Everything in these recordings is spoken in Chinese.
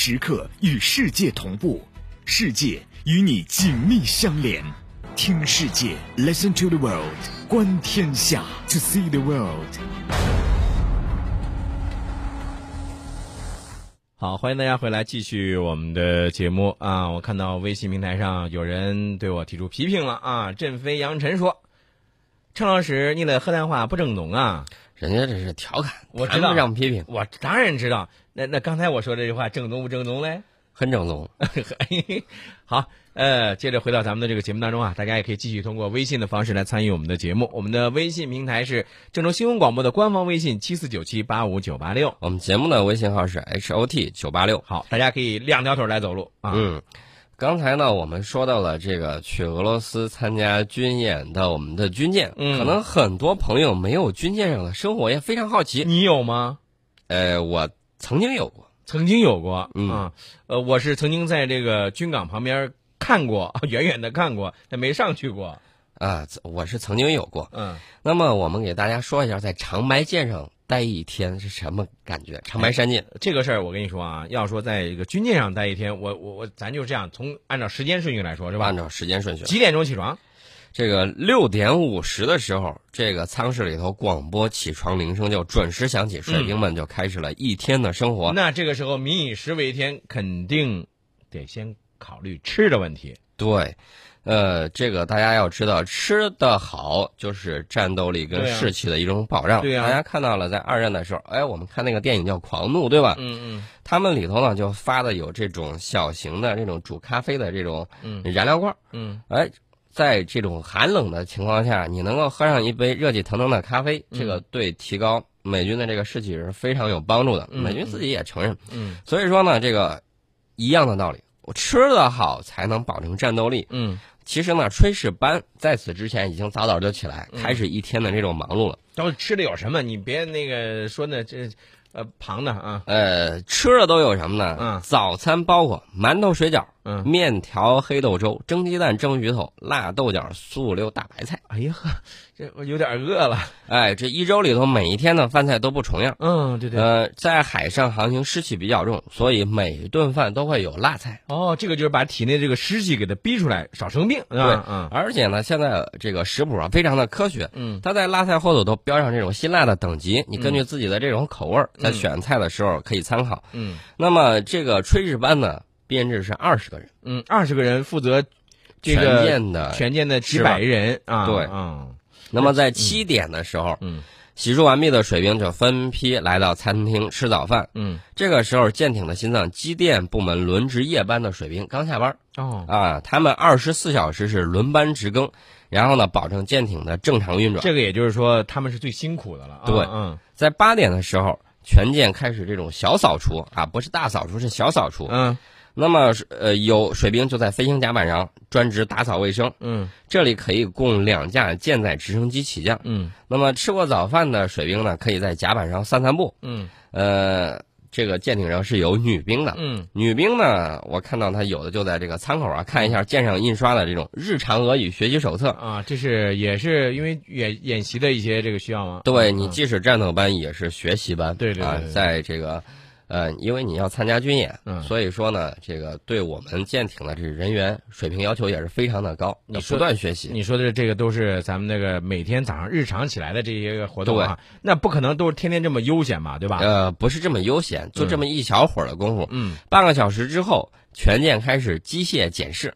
时刻与世界同步，世界与你紧密相连。听世界，Listen to the world，观天下，To see the world。好，欢迎大家回来继续我们的节目啊！我看到微信平台上有人对我提出批评了啊！振飞杨晨说：“陈老师，你的河南话不正宗啊！”人家这是调侃，我知道谈不上批评，我当然知道。那那刚才我说这句话正宗不正宗嘞？很正宗。好，呃，接着回到咱们的这个节目当中啊，大家也可以继续通过微信的方式来参与我们的节目。我们的微信平台是郑州新闻广播的官方微信七四九七八五九八六。我们节目的微信号是 H O T 九八六。好，大家可以两条腿来走路啊。嗯，刚才呢，我们说到了这个去俄罗斯参加军演的我们的军舰，嗯可能很多朋友没有军舰上的生活，也非常好奇。你有吗？呃，我曾经有过。曾经有过，嗯啊，呃，我是曾经在这个军港旁边看过，远远的看过，但没上去过。啊，我是曾经有过。嗯，那么我们给大家说一下，在长白舰上待一天是什么感觉？长白山舰，这个事儿我跟你说啊，要说在一个军舰上待一天，我我我，咱就这样，从按照时间顺序来说，是吧？按照时间顺序，几点钟起床？这个六点五十的时候，这个舱室里头广播起床铃声就准时响起，水兵们就开始了一天的生活。那这个时候民以食为天，肯定得先考虑吃的问题。对，呃，这个大家要知道，吃的好就是战斗力跟士气的一种保障。对啊大家看到了，在二战的时候，哎，我们看那个电影叫《狂怒》，对吧？嗯嗯他们里头呢就发的有这种小型的这种煮咖啡的这种嗯燃料罐儿，嗯哎。在这种寒冷的情况下，你能够喝上一杯热气腾腾的咖啡，这个对提高美军的这个士气是非常有帮助的。嗯美军自己也承认。嗯所以说呢，这个一样的道理，我吃的好才能保证战斗力。嗯，其实呢，炊事班在此之前已经早早就起来，嗯开始一天的这种忙碌了。都吃的有什么？你别那个说那这呃旁的啊。呃，吃的都有什么呢？嗯早餐包括馒头、水饺、嗯，面条、黑豆粥、蒸鸡蛋、蒸鱼头、辣豆角、素溜大白菜。哎呀呵，这我有点饿了。哎，这一周里头每一天的饭菜都不重样。嗯，对对。呃，在海上航行湿气比较重，所以每顿饭都会有辣菜。哦，这个就是把体内这个湿气给它逼出来，少生病，是吧？嗯而且呢，现在这个食谱啊非常的科学，嗯它在辣菜后头都标上这种辛辣的等级，你根据自己的这种口味，在选菜的时候可以参考。嗯那么这个炊事班呢，编制是二十个人，嗯，二十个人负责这全舰的。全舰的几百人啊。对嗯那么在七点的时候，嗯洗漱完毕的水兵就分批来到餐厅吃早饭。嗯这个时候，舰艇的心脏机电部门轮值夜班的水兵刚下班哦啊，他们二十四小时是轮班值更，然后呢，保证舰艇的正常运转。这个也就是说他们是最辛苦的了啊。对嗯在八点的时候，全舰开始这种小扫除啊，不是大扫除，是小扫除。嗯那么，呃，有水兵就在飞行甲板上专职打扫卫生，嗯这里可以供两架舰载直升机起降。嗯那么，吃过早饭的水兵呢，可以在甲板上散散步。嗯呃，这个舰艇上是有女兵的，嗯女兵呢，我看到她有的就在这个舱口啊看一下舰上印刷的这种日常俄语学习手册。啊，这是也是因为演演习的一些这个需要吗？嗯对你即使战斗班，也是学习班。对，对在这个，呃，因为你要参加军演，嗯所以说呢，这个对我们舰艇的这人员水平要求也是非常的高，你不断学习。你说的这个都是咱们那个每天早上日常起来的这些个活动啊，那不可能都是天天这么悠闲吧，对吧？呃，不是这么悠闲，就这么一小会儿的功夫，嗯半个小时之后，全舰开始机械检视。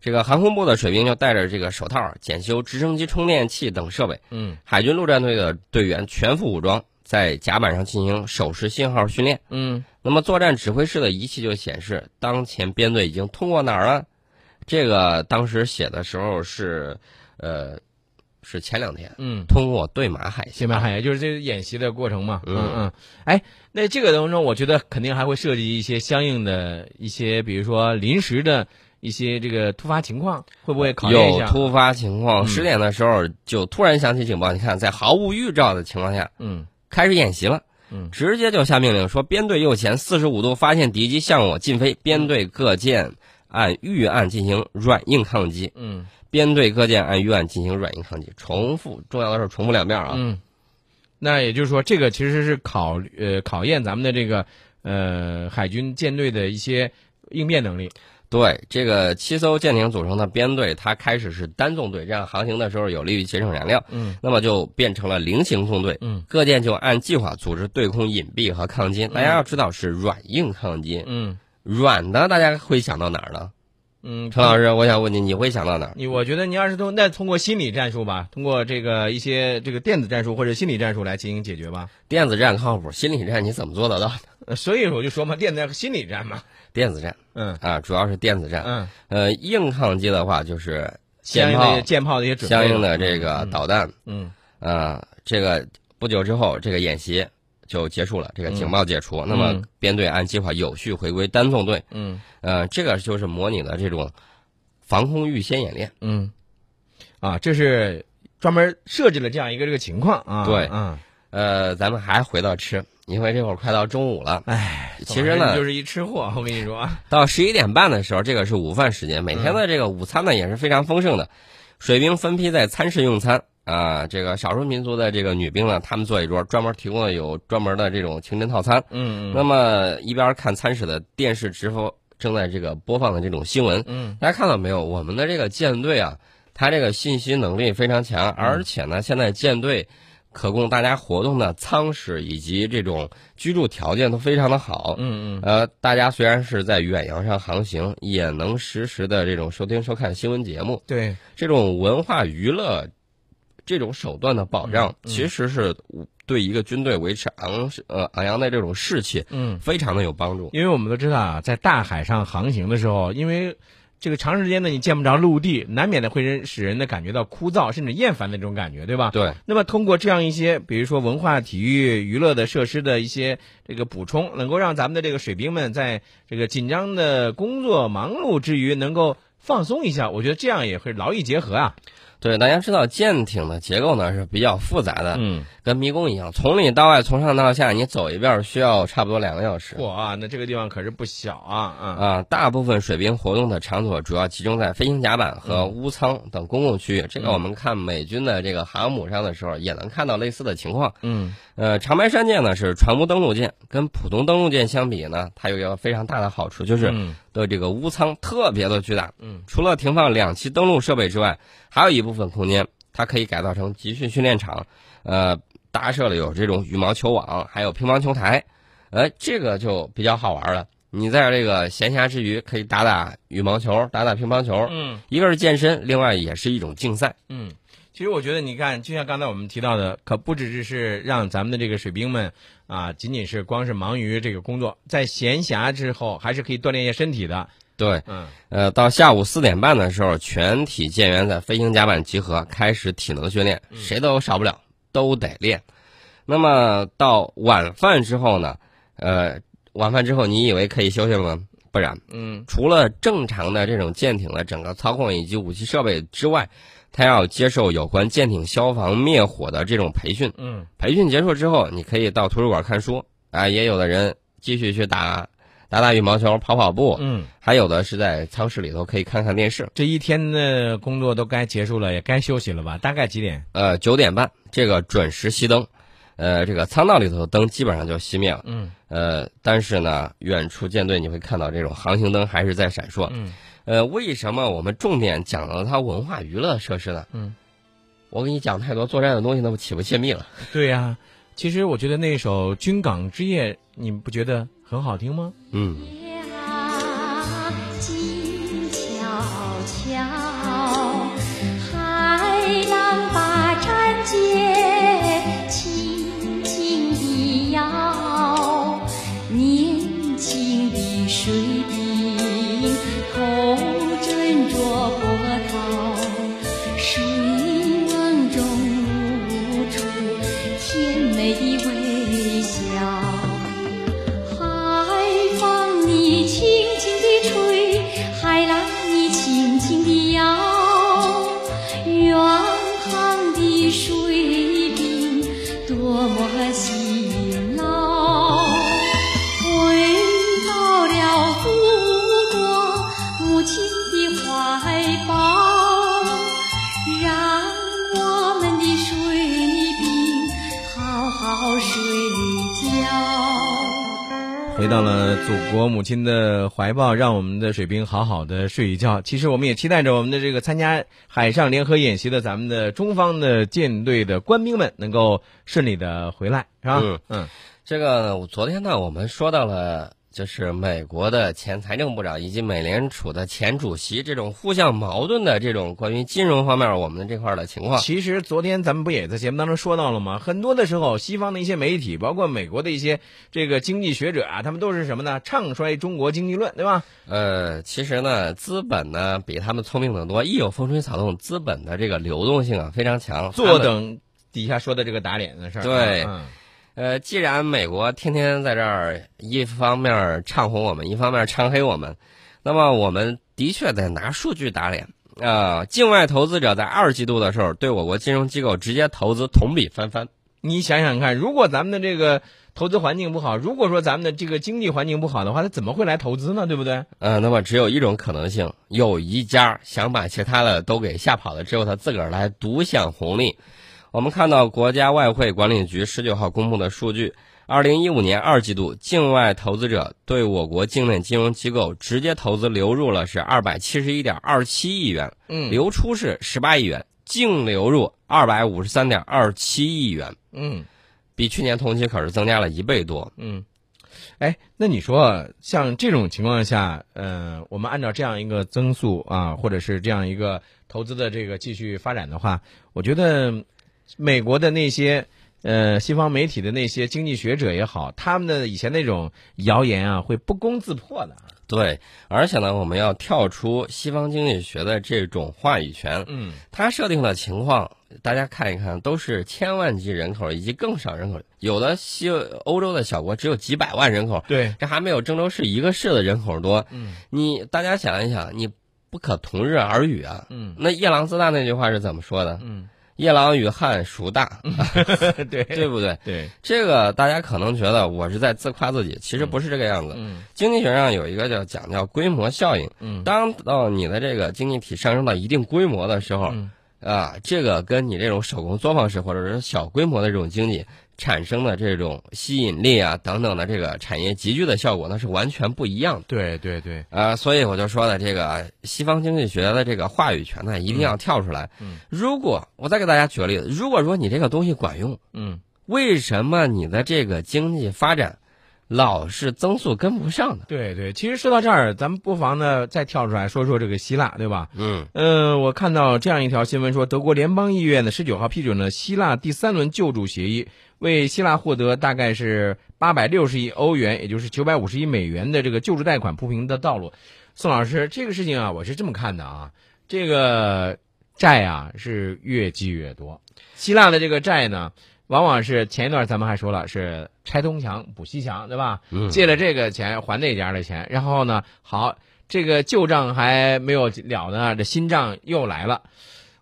这个航空部的水兵就戴着这个手套检修直升机充电器等设备，嗯海军陆战队的队员全副武装，在甲板上进行手势信号训练。嗯那么作战指挥室的仪器就显示，当前编队已经通过哪儿了？这个当时写的时候是，呃，是前两天嗯。通过对马海峡。对马海峡就是这个演习的过程嘛。嗯嗯嗯。哎，那这个当中，我觉得肯定还会涉及一些相应的一些，比如说临时的一些这个突发情况，会不会考验一下？有突发情况，嗯十点的时候就突然响起警报。你看，在毫无预兆的情况下嗯开始演习了，嗯直接就下命令说：编队右前四十五度发现敌机向我进飞，编队各舰按预案进行软硬抗击。嗯编队各舰按预案进行软硬抗击，重复重要的事重复两遍啊。嗯。那也就是说，这个其实是考呃考验咱们的这个呃海军舰队的一些应变能力。对这个七艘舰艇组成的编队，它开始是单纵队，这样航行的时候有利于节省燃料。嗯，那么就变成了菱形纵队。嗯，各舰就按计划组织对空隐蔽和抗击。大家要知道是软硬抗击，嗯软的大家会想到哪儿呢？嗯，陈老师，我想问你，你会想到哪儿？你我觉得你要是通那通过心理战术吧，通过这个一些这个电子战术或者心理战术来进行解决吧。电子战靠谱，心理战你怎么做得到？呃所以我就说嘛，电子战和心理战嘛。电子战嗯啊，主要是电子战。嗯，呃，硬抗击的话就是相应的舰炮的一些准备相应的这个嗯导弹。嗯啊，这个不久之后，这个演习就结束了，这个警报解除，那么嗯编队按计划有序回归单纵队。嗯呃，这个就是模拟的这种防空预先演练。嗯，啊，这是专门设置了这样一个这个情况啊。对嗯，呃，咱们还回到吃，因为这会儿快到中午了。哎，其实呢就是一吃货，我跟你说啊。到十一点半的时候，这个是午饭时间，每天的这个午餐呢也是非常丰盛的，水兵分批在餐室用餐。啊，这个少数民族的这个女兵呢，他们坐一桌，专门提供了有专门的这种清真套餐。嗯嗯那么一边看餐室的电视直播，正在这个播放的这种新闻，嗯大家看到没有？我们的这个舰队啊，它这个信息能力非常强，而且呢，现在舰队可供大家活动的舱室以及这种居住条件都非常的好。嗯嗯呃，大家虽然是在远洋上航行，也能实时的这种收听收看新闻节目，对，这种文化娱乐这种手段的保障，其实是对一个军队维持昂呃昂扬的这种士气嗯，非常的有帮助。因为我们都知道啊，在大海上航行的时候，因为这个长时间的你见不着陆地，难免的会人使人的感觉到枯燥甚至厌烦的这种感觉，对吧？对，那么通过这样一些，比如说文化、体育、娱乐的设施的一些这个补充，能够让咱们的这个水兵们在这个紧张的工作忙碌之余，能够放松一下。我觉得这样也会劳逸结合啊。对，大家知道舰艇的结构呢是比较复杂的，嗯，跟迷宫一样，从里到外，从上到下，你走一遍需要差不多两个小时。哇啊，那这个地方可是不小啊啊！啊，大部分水兵活动的场所主要集中在飞行甲板和屋舱等公共区域。这个我们看美军的这个航母上的时候，也能看到类似的情况。嗯呃，长白山舰呢是船坞登陆舰，跟普通登陆舰相比呢，它有一个非常大的好处，就是嗯的这个屋舱特别的巨大。嗯除了停放两栖登陆设备之外，还有一部分空间，它可以改造成集训训练场，呃，搭设了有这种羽毛球网，还有乒乓球台，呃，这个就比较好玩了。你在这个闲暇之余，可以打打羽毛球，打打乒乓球，嗯一个是健身，另外也是一种竞赛。嗯。其实我觉得，你看，就像刚才我们提到的，可不只是是让咱们的这个水兵们啊，仅仅是光是忙于这个工作，在闲暇之后，还是可以锻炼一下身体的。对，嗯呃，到下午四点半的时候，全体舰员在飞行甲板集合，开始体能训练，谁都少不了，都得练。那么到晚饭之后呢？呃，晚饭之后，你以为可以休息了吗？不然，嗯除了正常的这种舰艇的整个操控以及武器设备之外，他要接受有关舰艇消防灭火的这种培训。嗯培训结束之后，你可以到图书馆看书啊，也有的人继续去打打打羽毛球、跑跑步，嗯，还有的是在舱室里头可以看看电视。这一天的工作都该结束了，也该休息了吧？大概几点？呃，九点半这个准时熄灯，呃，这个舱道里头的灯基本上就熄灭了。嗯呃，但是呢，远处舰队你会看到这种航行灯还是在闪烁。嗯呃，为什么我们重点讲了它文化娱乐设施呢？嗯，我给你讲太多作战的东西，那不岂不泄密了？对呀、其实我觉得那首《军港之夜》，你不觉得很好听吗？嗯。呀，静悄悄，祖国母亲的怀抱，让我们的水兵好好的睡一觉。其实我们也期待着我们的这个参加海上联合演习的咱们的中方的舰队的官兵们能够顺利的回来，是吧？嗯嗯这个昨天呢，我们说到了，就是美国的前财政部长以及美联储的前主席这种互相矛盾的这种关于金融方面我们这块儿的情况。其实昨天咱们不也在节目当中说到了吗？很多的时候，西方的一些媒体，包括美国的一些这个经济学者啊，他们都是什么呢？唱衰中国经济论，对吧？呃，其实呢，资本呢比他们聪明得多，一有风吹草动，资本的这个流动性啊非常强。坐等底下说的这个打脸的事儿。对嗯呃，既然美国天天在这儿一方面唱红我们，一方面唱黑我们，那么我们的确得拿数据打脸啊、境外投资者在二季度的时候对我国金融机构直接投资同比翻番。你想想看，如果咱们的这个投资环境不好，如果说咱们的这个经济环境不好的话，他怎么会来投资呢？对不对？呃，那么只有一种可能性，有一家想把其他的都给吓跑了，只有他自个儿来独享红利。我们看到国家外汇管理局十九号公布的数据，二零一五年二季度境外投资者对我国境内金融机构直接投资流入了是二百七十一点二七亿元，嗯流出是十八亿元，净流入二百五十三点二七亿元，嗯比去年同期可是增加了一倍多。嗯。哎，那你说像这种情况下，呃，我们按照这样一个增速啊，或者是这样一个投资的这个继续发展的话，我觉得美国的那些呃西方媒体的那些经济学者也好，他们的以前那种谣言啊，会不攻自破的。对，而且呢，我们要跳出西方经济学的这种话语权，嗯它设定的情况，大家看一看，都是千万级人口以及更少人口，有的西欧洲的小国只有几百万人口，对，这还没有郑州市一个市的人口多。嗯你大家想一想，你不可同日而语啊。嗯那夜郎自大那句话是怎么说的？嗯，夜郎与汉孰大？对对不对？对，这个大家可能觉得我是在自夸自己，其实不是这个样子。嗯经济学上有一个叫讲叫规模效应。嗯当到你的这个经济体上升到一定规模的时候，嗯啊，这个跟你这种手工作坊式或者是小规模的这种经济产生的这种吸引力啊等等的这个产业集聚的效果，那是完全不一样的。对对对，啊，所以我就说呢，这个西方经济学的这个话语权呢，一定要跳出来。嗯如果我再给大家举个例子，如果说你这个东西管用，嗯为什么你的这个经济发展老是增速跟不上的？对对。其实说到这儿，咱们不妨呢再跳出来说说这个希腊，对吧？嗯嗯，我看到这样一条新闻说，德国联邦议院呢十九号批准了希腊第三轮救助协议，为希腊获得大概是八百六十亿欧元，也就是九百五十亿美元的这个救助贷款铺平的道路。宋老师，这个事情啊，我是这么看的啊，这个债啊是越积越多，希腊的这个债呢。往往是前一段咱们还说了是拆东墙补西墙，对吧？嗯借了这个钱还那家的钱，然后呢，好，这个旧账还没有了呢，这新账又来了，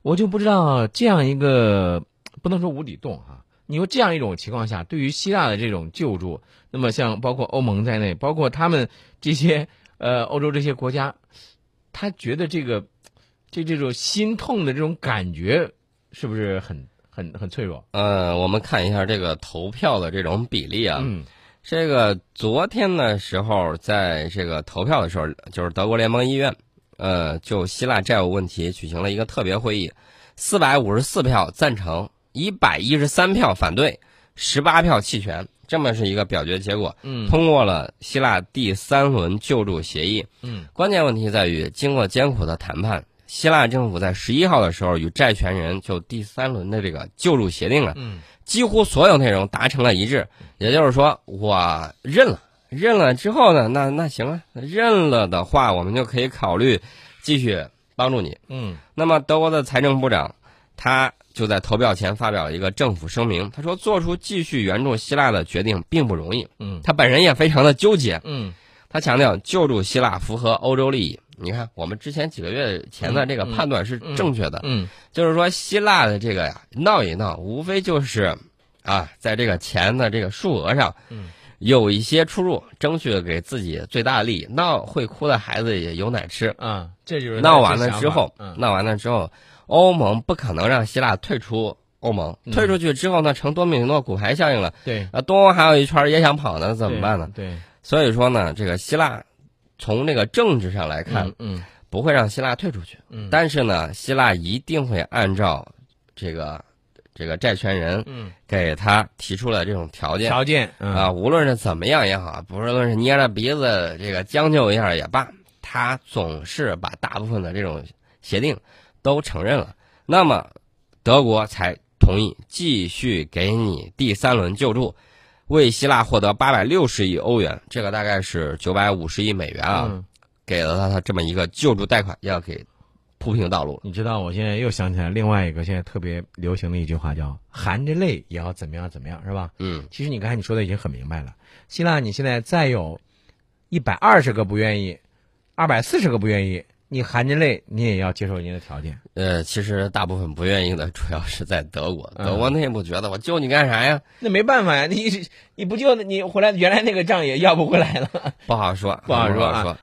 我就不知道这样一个不能说无底洞哈、你说这样一种情况下，对于希腊的这种救助，那么像包括欧盟在内，包括他们这些 呃欧洲这些国家，他觉得这个这这种心痛的这种感觉是不是很很很脆弱？呃，我们看一下这个投票的这种比例啊。嗯这个昨天的时候，在这个投票的时候，就是德国联邦议院，呃，就希腊债务问题举行了一个特别会议，四百五十四票赞成，一百一十三票反对，十八票弃权，这么是一个表决结果，嗯通过了希腊第三轮救助协议。嗯关键问题在于，经过艰苦的谈判，希腊政府在十一号的时候与债权人就第三轮的这个救助协定啊，嗯几乎所有内容达成了一致。也就是说，我认了，认了之后呢，那那行啊，认了的话，我们就可以考虑继续帮助你。嗯那么，德国的财政部长他就在投票前发表了一个政府声明，他说，做出继续援助希腊的决定并不容易，嗯他本人也非常的纠结。嗯他强调，救助希腊符合欧洲利益。你看，我们之前几个月前的这个判断是正确的，嗯就是说希腊的这个呀闹一闹，无非就是啊，在这个钱的这个数额上，嗯，有一些出入，争取给自己最大的利益。闹会哭的孩子也有奶吃。啊，这就是闹完了之后，嗯闹完了之后，欧盟不可能让希腊退出欧盟，嗯退出去之后呢，成多米诺骨牌效应了。对啊，东欧还有一圈也想跑呢，怎么办呢？对，所以说呢，这个希腊从这个政治上来看，嗯嗯。不会让希腊退出去，嗯。但是呢，希腊一定会按照这个这个债权人嗯，给他提出了这种条件。条件嗯。啊，无论是怎么样也好，不论是捏着鼻子这个将就一下也罢，他总是把大部分的这种协定都承认了，那么德国才同意继续给你第三轮救助，为希腊获得八百六十亿欧元，这个大概是九百五十亿美元啊，嗯给了他这么一个救助贷款，要给铺平道路。你知道，我现在又想起来另外一个现在特别流行的一句话，叫“含着泪也要怎么样怎么样”，是吧？嗯其实你刚才你说的已经很明白了。希腊，你现在再有一百二十个不愿意，二百四十个不愿意，你含着泪你也要接受人家的条件。呃，其实大部分不愿意的主要是在德国，嗯德国内部觉得我救你干啥呀？那没办法呀，你你不救，你回来原来那个账也要不回来了。不好说，不好说啊说。